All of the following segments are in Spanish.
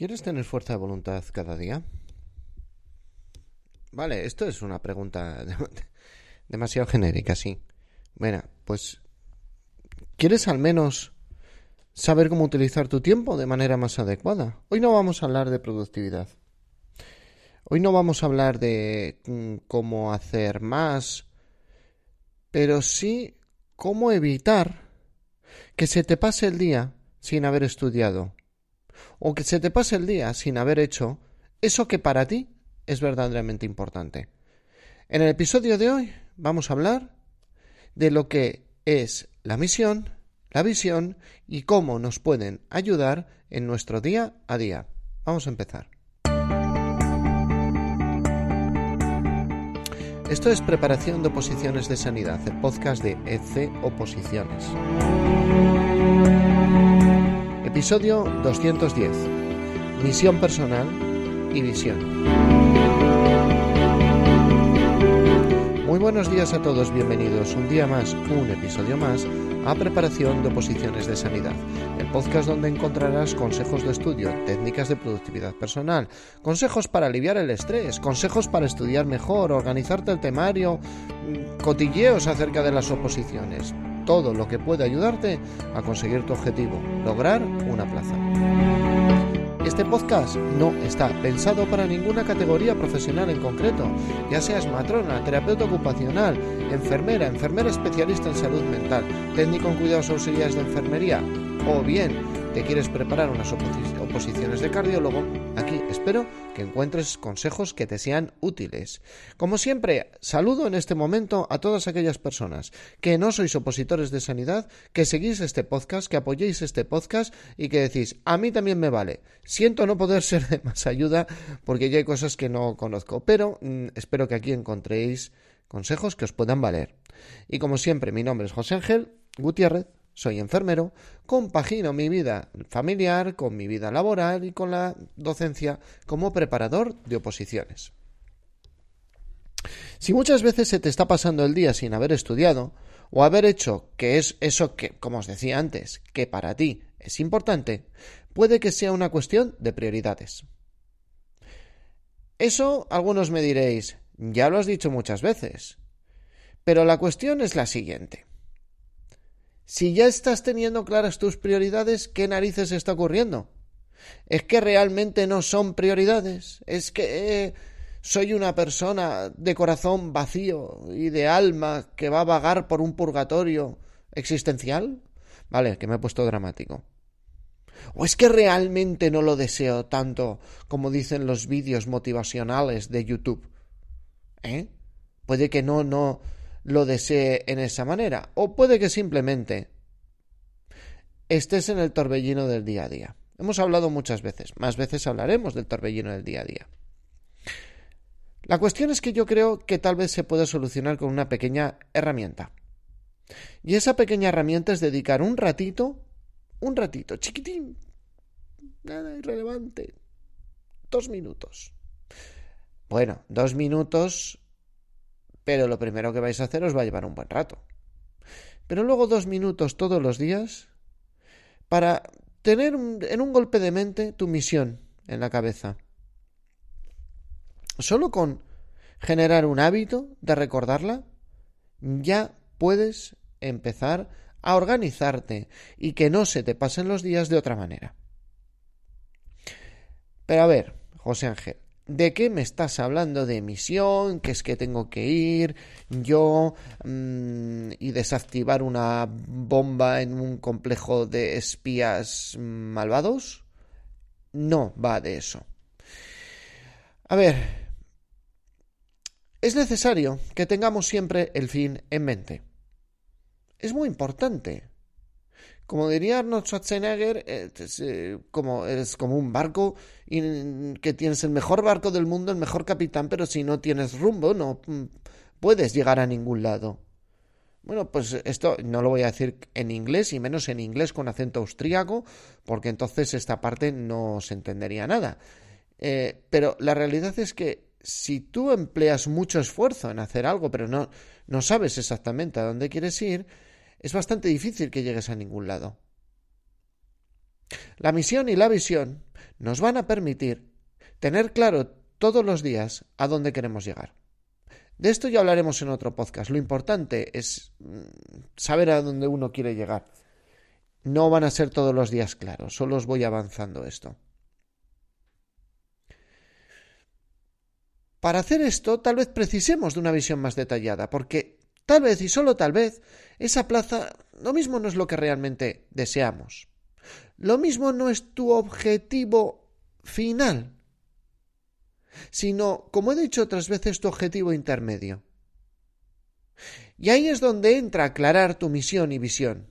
¿Quieres tener fuerza de voluntad cada día? Vale, esto es una pregunta demasiado genérica, sí. Bueno, pues ¿quieres al menos saber cómo utilizar tu tiempo de manera más adecuada? Hoy no vamos a hablar de productividad. Hoy no vamos a hablar de mm, cómo hacer más, pero sí cómo evitar que se te pase el día sin haber estudiado o que se te pase el día sin haber hecho eso que para ti es verdaderamente importante. En el episodio de hoy vamos a hablar de lo que es la misión, la visión y cómo nos pueden ayudar en nuestro día a día. Vamos a empezar. Esto es Preparación de Oposiciones de Sanidad, el podcast de EC Oposiciones. Episodio 210. Misión personal y visión. Muy buenos días a todos, bienvenidos un día más, un episodio más a Preparación de Oposiciones de Sanidad, el podcast donde encontrarás consejos de estudio, técnicas de productividad personal, consejos para aliviar el estrés, consejos para estudiar mejor, organizarte el temario, mm, cotilleos acerca de las oposiciones todo lo que puede ayudarte a conseguir tu objetivo, lograr una plaza. Este podcast no está pensado para ninguna categoría profesional en concreto, ya seas matrona, terapeuta ocupacional, enfermera, enfermera especialista en salud mental, técnico en cuidados auxiliares de enfermería o bien te quieres preparar unas oposiciones de cardiólogo, aquí espero encuentres consejos que te sean útiles. Como siempre, saludo en este momento a todas aquellas personas que no sois opositores de sanidad, que seguís este podcast, que apoyéis este podcast y que decís, a mí también me vale. Siento no poder ser de más ayuda porque ya hay cosas que no conozco, pero mm, espero que aquí encontréis consejos que os puedan valer. Y como siempre, mi nombre es José Ángel Gutiérrez soy enfermero, compagino mi vida familiar con mi vida laboral y con la docencia como preparador de oposiciones. Si muchas veces se te está pasando el día sin haber estudiado o haber hecho que es eso que, como os decía antes, que para ti es importante, puede que sea una cuestión de prioridades. Eso algunos me diréis, ya lo has dicho muchas veces. Pero la cuestión es la siguiente. Si ya estás teniendo claras tus prioridades, ¿qué narices está ocurriendo? ¿Es que realmente no son prioridades? ¿Es que eh, soy una persona de corazón vacío y de alma que va a vagar por un purgatorio existencial? Vale, que me he puesto dramático. ¿O es que realmente no lo deseo tanto como dicen los vídeos motivacionales de YouTube? ¿Eh? Puede que no, no, lo desee en esa manera, o puede que simplemente estés en el torbellino del día a día. Hemos hablado muchas veces, más veces hablaremos del torbellino del día a día. La cuestión es que yo creo que tal vez se puede solucionar con una pequeña herramienta. Y esa pequeña herramienta es dedicar un ratito, un ratito, chiquitín, nada irrelevante, dos minutos. Bueno, dos minutos pero lo primero que vais a hacer os va a llevar un buen rato. Pero luego dos minutos todos los días para tener en un golpe de mente tu misión en la cabeza. Solo con generar un hábito de recordarla, ya puedes empezar a organizarte y que no se te pasen los días de otra manera. Pero a ver, José Ángel, ¿De qué me estás hablando? ¿De misión? ¿Qué es que tengo que ir yo mm, y desactivar una bomba en un complejo de espías malvados? No va de eso. A ver, es necesario que tengamos siempre el fin en mente. Es muy importante. Como diría Arnold Schwarzenegger, es, eh, como, como un barco que tienes el mejor barco del mundo, el mejor capitán, pero si no tienes rumbo, no mm, puedes llegar a ningún lado. Bueno, pues esto no lo voy a decir en inglés y menos en inglés con acento austríaco, porque entonces esta parte no se entendería nada. Eh, pero la realidad es que si tú empleas mucho esfuerzo en hacer algo, pero no, no sabes exactamente a dónde quieres ir, es bastante difícil que llegues a ningún lado. La misión y la visión nos van a permitir tener claro todos los días a dónde queremos llegar. De esto ya hablaremos en otro podcast. Lo importante es mm, saber a dónde uno quiere llegar. No van a ser todos los días claros, solo os voy avanzando esto. Para hacer esto, tal vez precisemos de una visión más detallada, porque tal vez y solo tal vez esa plaza lo mismo no es lo que realmente deseamos. Lo mismo no es tu objetivo final, sino, como he dicho otras veces, tu objetivo intermedio. Y ahí es donde entra aclarar tu misión y visión.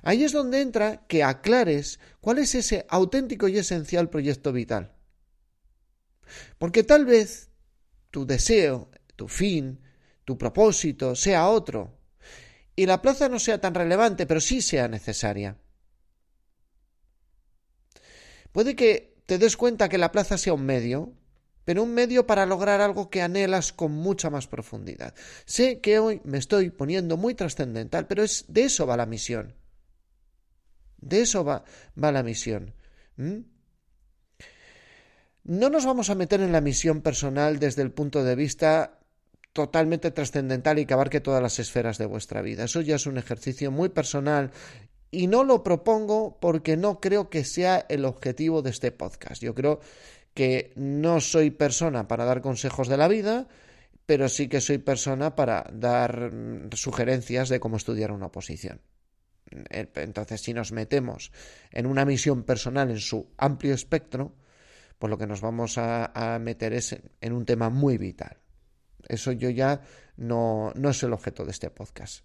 Ahí es donde entra que aclares cuál es ese auténtico y esencial proyecto vital. Porque tal vez tu deseo, tu fin, tu propósito sea otro, y la plaza no sea tan relevante, pero sí sea necesaria. Puede que te des cuenta que la plaza sea un medio, pero un medio para lograr algo que anhelas con mucha más profundidad. Sé que hoy me estoy poniendo muy trascendental, pero es de eso va la misión. De eso va, va la misión. No nos vamos a meter en la misión personal desde el punto de vista totalmente trascendental y que abarque todas las esferas de vuestra vida. Eso ya es un ejercicio muy personal y no lo propongo porque no creo que sea el objetivo de este podcast. Yo creo que no soy persona para dar consejos de la vida, pero sí que soy persona para dar mm, sugerencias de cómo estudiar una oposición. Entonces, si nos metemos en una misión personal en su amplio espectro, pues lo que nos vamos a, meter es en, un tema muy vital. Eso yo ya no, no es el objeto de este podcast.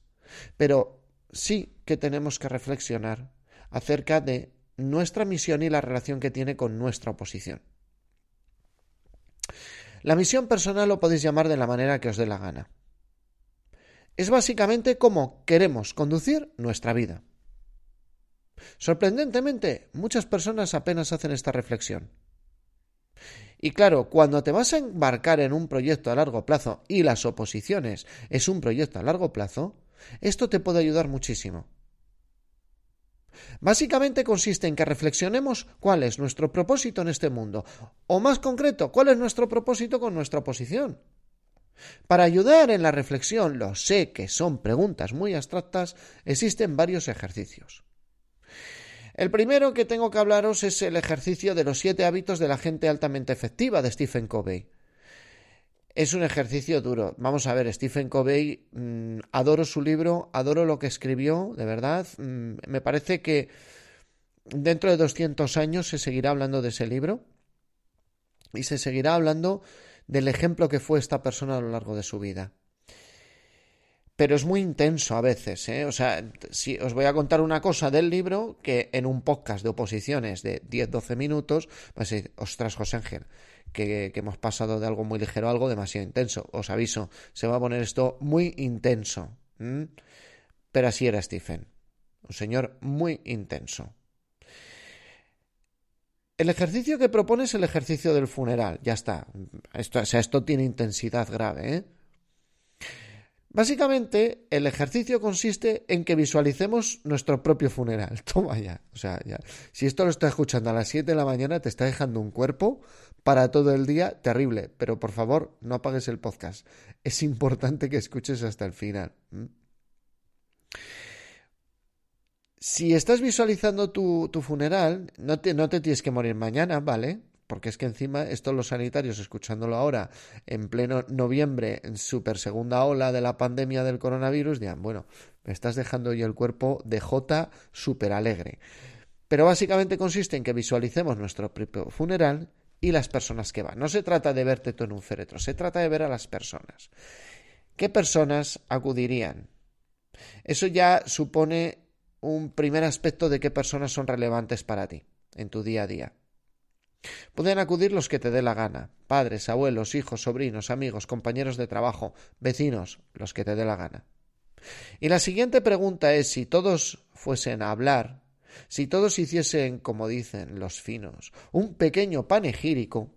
Pero sí que tenemos que reflexionar acerca de nuestra misión y la relación que tiene con nuestra oposición. La misión personal lo podéis llamar de la manera que os dé la gana. Es básicamente cómo queremos conducir nuestra vida. Sorprendentemente, muchas personas apenas hacen esta reflexión. Y claro, cuando te vas a embarcar en un proyecto a largo plazo y las oposiciones es un proyecto a largo plazo, esto te puede ayudar muchísimo. Básicamente consiste en que reflexionemos cuál es nuestro propósito en este mundo, o más concreto, cuál es nuestro propósito con nuestra oposición. Para ayudar en la reflexión, lo sé que son preguntas muy abstractas, existen varios ejercicios. El primero que tengo que hablaros es el ejercicio de los siete hábitos de la gente altamente efectiva de Stephen Covey. Es un ejercicio duro. Vamos a ver, Stephen Covey, mm, adoro su libro, adoro lo que escribió, de verdad. Mm, me parece que dentro de 200 años se seguirá hablando de ese libro y se seguirá hablando del ejemplo que fue esta persona a lo largo de su vida pero es muy intenso a veces. ¿eh? O sea, si os voy a contar una cosa del libro que en un podcast de oposiciones de 10-12 minutos, pues ostras, José Ángel, que, hemos pasado de algo muy ligero a algo demasiado intenso. Os aviso, se va a poner esto muy intenso. Pero así era Stephen, un señor muy intenso. El ejercicio que propone es el ejercicio del funeral, ya está. Esto, o sea, esto tiene intensidad grave, ¿eh? Básicamente, el ejercicio consiste en que visualicemos nuestro propio funeral. Toma ya. O sea, ya. Si esto lo estás escuchando a las 7 de la mañana, te está dejando un cuerpo para todo el día terrible. Pero por favor, no apagues el podcast. Es importante que escuches hasta el final. Si estás visualizando tu, funeral, no te, no te tienes que morir mañana, ¿vale? Porque es que encima esto los sanitarios, escuchándolo ahora en pleno noviembre, en super segunda ola de la pandemia del coronavirus, dirán, bueno, me estás dejando yo el cuerpo de J súper alegre. Pero básicamente consiste en que visualicemos nuestro propio funeral y las personas que van. No se trata de verte tú en un féretro, se trata de ver a las personas. ¿Qué personas acudirían? Eso ya supone un primer aspecto de qué personas son relevantes para ti en tu día a día. Pueden acudir los que te dé la gana, padres, abuelos, hijos, sobrinos, amigos, compañeros de trabajo, vecinos, los que te dé la gana. Y la siguiente pregunta es si todos fuesen a hablar, si todos hiciesen, como dicen los finos, un pequeño panegírico,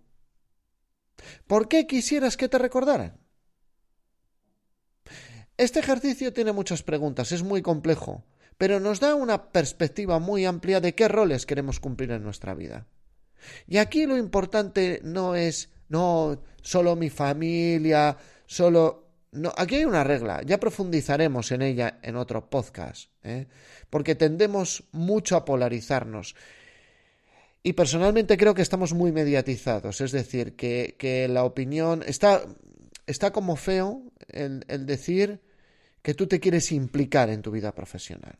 ¿por qué quisieras que te recordaran? Este ejercicio tiene muchas preguntas, es muy complejo, pero nos da una perspectiva muy amplia de qué roles queremos cumplir en nuestra vida. Y aquí lo importante no es, no, solo mi familia, solo... No, aquí hay una regla, ya profundizaremos en ella en otro podcast, ¿eh? porque tendemos mucho a polarizarnos. Y personalmente creo que estamos muy mediatizados, es decir, que, que la opinión está, está como feo el, el decir que tú te quieres implicar en tu vida profesional.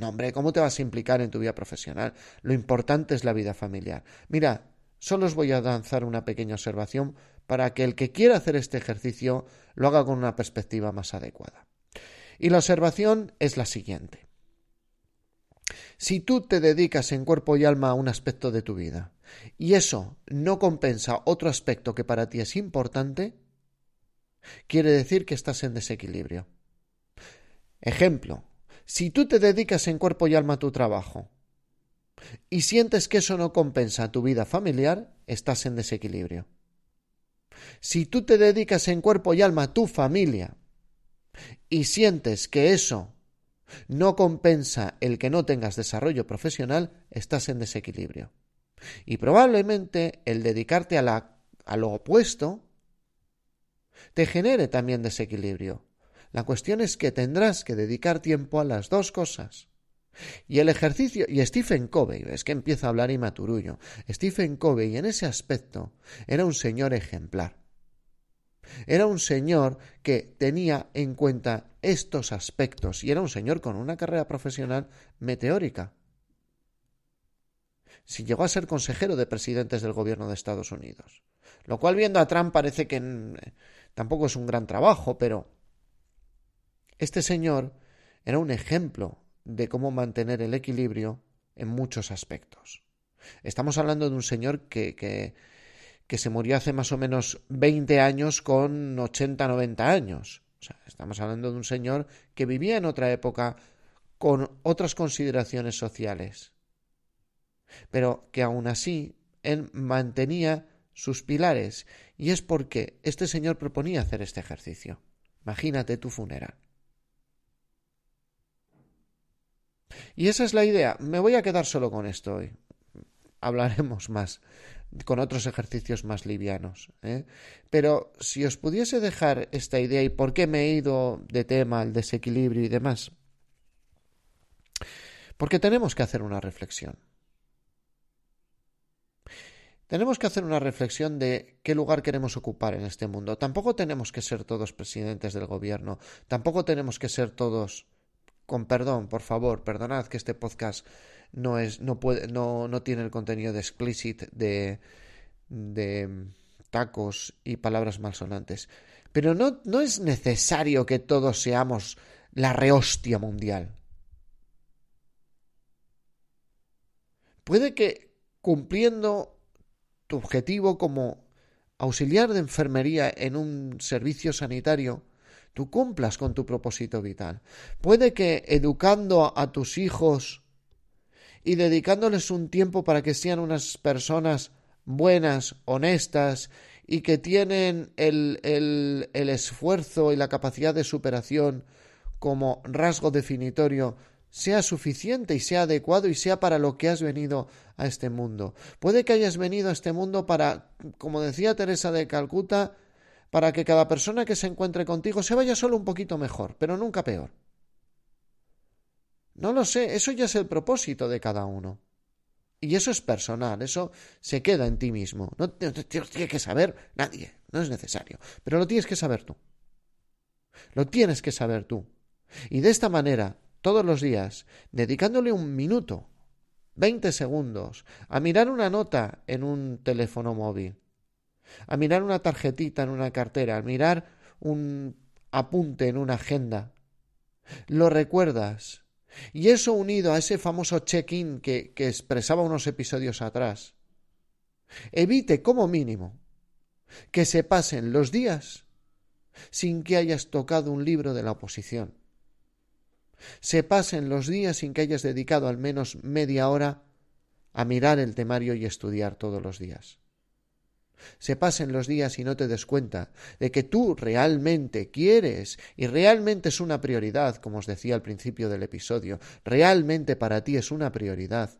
No, hombre, ¿cómo te vas a implicar en tu vida profesional? Lo importante es la vida familiar. Mira, solo os voy a lanzar una pequeña observación para que el que quiera hacer este ejercicio lo haga con una perspectiva más adecuada. Y la observación es la siguiente. Si tú te dedicas en cuerpo y alma a un aspecto de tu vida y eso no compensa otro aspecto que para ti es importante, quiere decir que estás en desequilibrio. Ejemplo, si tú te dedicas en cuerpo y alma a tu trabajo y sientes que eso no compensa tu vida familiar, estás en desequilibrio. Si tú te dedicas en cuerpo y alma a tu familia y sientes que eso no compensa el que no tengas desarrollo profesional, estás en desequilibrio. Y probablemente el dedicarte a, la, lo opuesto te genere también desequilibrio. La cuestión es que tendrás que dedicar tiempo a las dos cosas. Y el ejercicio, y Stephen Covey, es que empieza a hablar y maturullo. Stephen Covey en ese aspecto era un señor ejemplar. Era un señor que tenía en cuenta estos aspectos y era un señor con una carrera profesional meteórica. Si llegó a ser consejero de presidentes del gobierno de Estados Unidos. Lo cual viendo a Trump parece que mm, tampoco es un gran trabajo, pero este señor era un ejemplo de cómo mantener el equilibrio en muchos aspectos. Estamos hablando de un señor que, que que se murió hace más o menos 20 años con 80, 90 años. O sea, estamos hablando de un señor que vivía en otra época con otras consideraciones sociales, pero que aún así él mantenía sus pilares, y es porque este señor proponía hacer este ejercicio. Imagínate tu funeral. Y esa es la idea. Me voy a quedar solo con esto hoy. Hablaremos más con otros ejercicios más livianos. ¿eh? Pero si os pudiese dejar esta idea y por qué me he ido de tema al desequilibrio y demás, porque tenemos que hacer una reflexión. Tenemos que hacer una reflexión de qué lugar queremos ocupar en este mundo. Tampoco tenemos que ser todos presidentes del gobierno, tampoco tenemos que ser todos, con perdón, por favor, perdonad que este podcast no es no puede no, no tiene el contenido de explicit de de tacos y palabras malsonantes. Pero no, no es necesario que todos seamos la rehostia mundial. Puede que cumpliendo tu objetivo como auxiliar de enfermería en un servicio sanitario tú cumplas con tu propósito vital. Puede que educando a tus hijos y dedicándoles un tiempo para que sean unas personas buenas, honestas y que tienen el, el, el esfuerzo y la capacidad de superación como rasgo definitorio sea suficiente y sea adecuado y sea para lo que has venido a este mundo. Puede que hayas venido a este mundo para, como decía Teresa de Calcuta, para que cada persona que se encuentre contigo se vaya solo un poquito mejor, pero nunca peor. No lo sé, eso ya es el propósito de cada uno. Y eso es personal, eso se queda en ti mismo. No, no, tiene que saber nadie, no es necesario. Pero lo tienes que saber tú. Lo tienes que saber tú. Y de esta manera, todos los días, dedicándole un minuto, veinte segundos, a mirar una nota en un teléfono móvil, a mirar una tarjetita en una cartera, a mirar un apunte en una agenda, lo recuerdas y eso unido a ese famoso check-in que, que expresaba unos episodios atrás, evite como mínimo que se pasen los días sin que hayas tocado un libro de la oposición. Se pasen los días sin que hayas dedicado al menos media hora a mirar el temario y estudiar todos los días. Se pasen los días y no te des cuenta de que tú realmente quieres y realmente es una prioridad, como os decía al principio del episodio, realmente para ti es una prioridad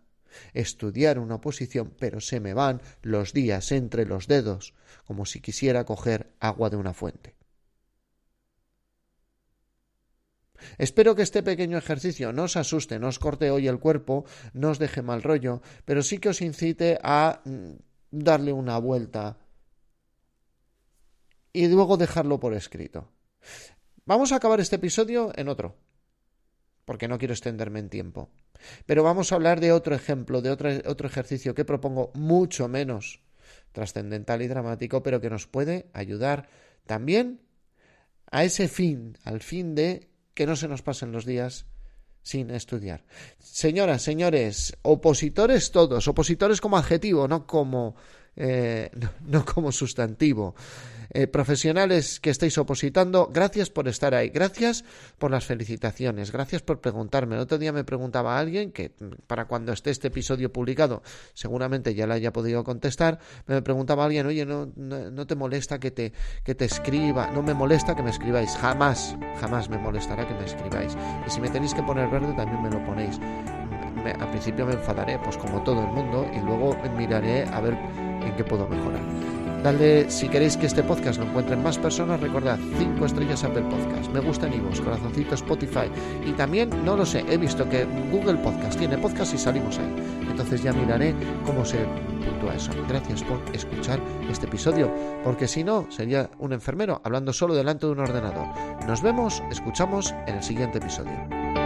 estudiar una oposición, pero se me van los días entre los dedos, como si quisiera coger agua de una fuente. Espero que este pequeño ejercicio no os asuste, no os corte hoy el cuerpo, no os deje mal rollo, pero sí que os incite a mm, darle una vuelta y luego dejarlo por escrito. Vamos a acabar este episodio en otro, porque no quiero extenderme en tiempo. Pero vamos a hablar de otro ejemplo, de otro, otro ejercicio que propongo mucho menos trascendental y dramático, pero que nos puede ayudar también a ese fin, al fin de que no se nos pasen los días sin estudiar. Señoras, señores, opositores todos, opositores como adjetivo, no como, eh, no como sustantivo. Eh, profesionales que estáis opositando, gracias por estar ahí, gracias por las felicitaciones, gracias por preguntarme. El otro día me preguntaba alguien que para cuando esté este episodio publicado, seguramente ya le haya podido contestar, me preguntaba alguien, oye, no, no, te molesta que te, que te escriba, no me molesta que me escribáis, jamás, jamás me molestará que me escribáis. Y si me tenéis que poner verde, también me lo ponéis. al principio me enfadaré, pues como todo el mundo, y luego miraré a ver en qué puedo mejorar. Dale, si queréis que este podcast lo encuentren más personas, recordad 5 estrellas Apple Podcast, me gusta en corazoncito Spotify y también, no lo sé, he visto que Google Podcast tiene podcast y salimos ahí. Entonces ya miraré cómo se puntúa eso. Gracias por escuchar este episodio, porque si no, sería un enfermero hablando solo delante de un ordenador. Nos vemos, escuchamos en el siguiente episodio.